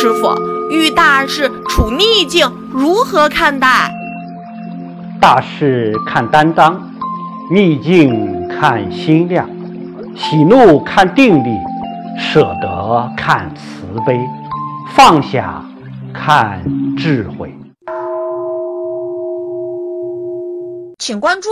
师傅遇大事处逆境如何看待？大事看担当逆境看心量喜怒看定力舍得看慈悲放下看智慧。请关注